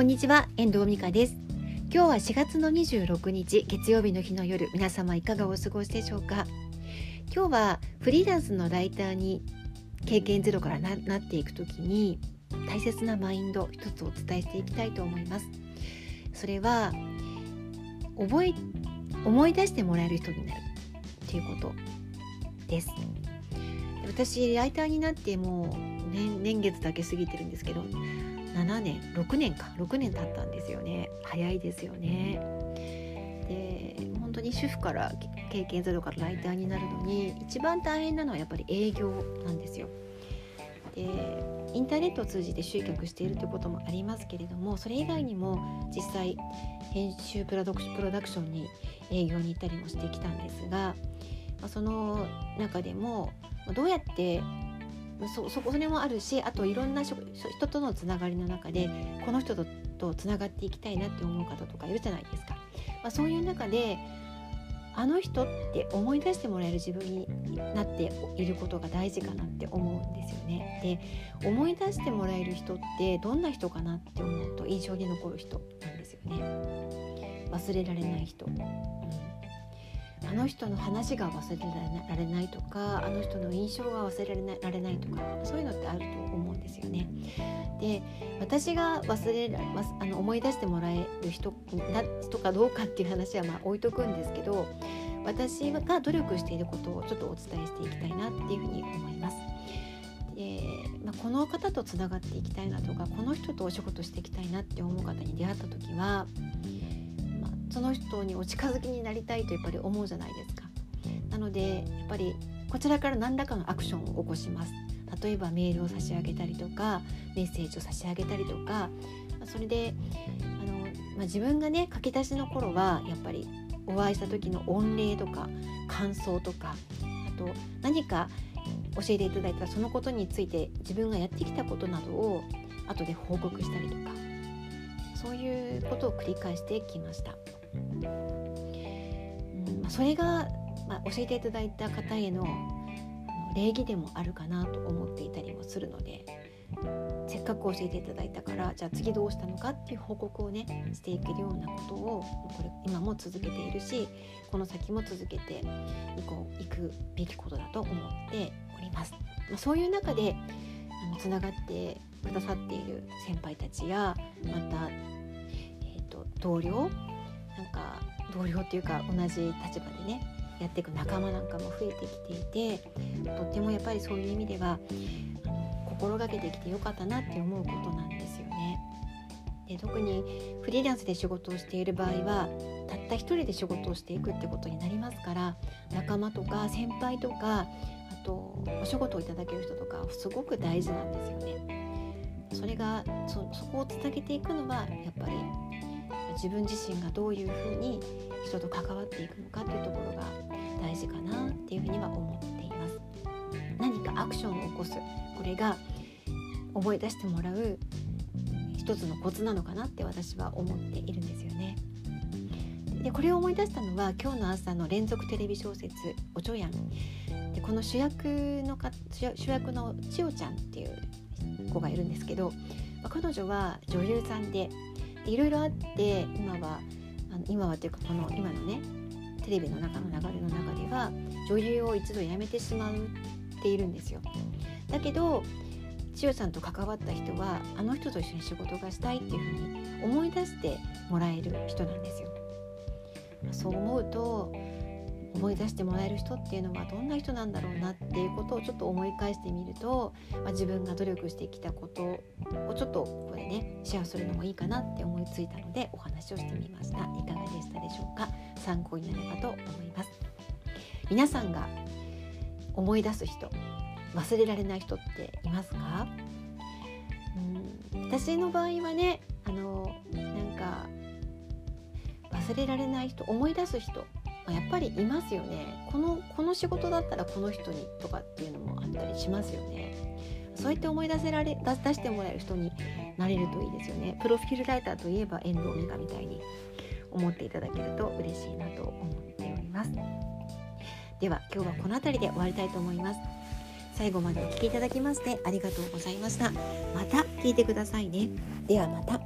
こんにちは遠藤美香です。今日は4月の26日月曜日の日の夜皆様いかがお過ごしでしょうか？今日はフリーランスのライターに経験ゼロからなっていく時に大切なマインド一つお伝えしていきたいと思います。それは覚え思い出してもらえる人になるということです。私ライターになってもう年月だけ過ぎてるんですけど7年6年か6年経ったんですよね。早いですよね。で本当に主婦から経験ゼロからライターになるのに一番大変なのはやっぱり営業なんですよ。でインターネットを通じて集客しているということもありますけれどもそれ以外にも実際編集プロダクションに営業に行ったりもしてきたんですがその中でもどうやってそそこそれもあるしあといろんな人とのつながりの中でこの人ととつながっていきたいなって思う方とかいるじゃないですか。まあ、そういう中であの人って思い出してもらえる自分になっていることが大事かなって思うんですよね。で思い出してもらえる人ってどんな人かなって思うと印象に残る人なんですよね。忘れられない人。あの人の話が忘れられないとかあの人の印象が忘れられないとかそういうのってあると思うんですよね。で私が忘れらあの思い出してもらえる人だとかどうかっていう話はまあ置いとくんですけど私が努力していることをちょっとお伝えしていきたいなっていうふうに思います。でまあ、この方とつながっていきたいなとかこの人とお仕事していきたいなって思う方に出会った時はその人にお近づきになりたいとやっぱり思うじゃないですか。なのでやっぱりこちらから何らかのアクションを起こします。例えばメールを差し上げたりとかメッセージを差し上げたりとかそれであの、まあ、自分がね書き出しの頃はやっぱりお会いした時の御礼とか感想とかあと何か教えていただいたそのことについて自分がやってきたことなどを後で報告したりとかそういうことを繰り返してきました。うん、それが、まあ、教えていただいた方への礼儀でもあるかなと思っていたりもするのでせっかく教えていただいたからじゃあ次どうしたのかっていう報告をねしていけるようなことをこれ今も続けているしこの先も続けていこういくべきことだと思っております。まあ、そういう中でつながってくださっている先輩たちやまた、えーと同僚なんか同僚っていうか同じ立場でねやっていく仲間なんかも増えてきていてとってもやっぱりそういう意味では心がけてきてよかったなって思うことなんですよね。で特にフリーランスで仕事をしている場合はたった一人で仕事をしていくってことになりますから仲間とか先輩とかあとお仕事をいただける人とかすごく大事なんですよね。それがそこをつなげていくのはやっぱり自分自身がどういうふうに人と関わっていくのかというところが大事かなっていうふうには思っています。何かアクションを起こす。これが思い出してもらう一つのコツなのかなって私は思っているんですよね。でこれを思い出したのは今日の朝の連続テレビ小説「おちょやん」でこの主役のか主役の千代ちゃんっていう子がいるんですけどま彼女は女優さんでいろいろあって今はあの今はというかこの今のねテレビの中の流れの中では女優を一度辞めてしまっているんですよ。だけど千代さんと関わった人はあの人と一緒に仕事がしたいっていうふうに思い出してもらえる人なんですよ。そう思うと思い出してもらえる人っていうのはどんな人なんだろうなっていうことをちょっと思い返してみると、まあ、自分が努力してきたことをちょっとここでねシェアするのもいいかなって思いついたのでお話をしてみました。いかがでしたでしょうか？参考になればと思います。皆さんが思い出す人忘れられない人っていますか？うん私の場合はねあのなんか忘れられない人思い出す人やっぱりいますよね。このこの仕事だったらこの人にとかっていうのもあったりしますよね。そうやって思い出せられ出してもらえる人になれるといいですよね。プロフィールライターといえば遠藤美香みたいに思っていただけると嬉しいなと思っております。では今日はこの辺りで終わりたいと思います。最後までお聴きいただきましてありがとうございました。また聞いてくださいね。ではまた。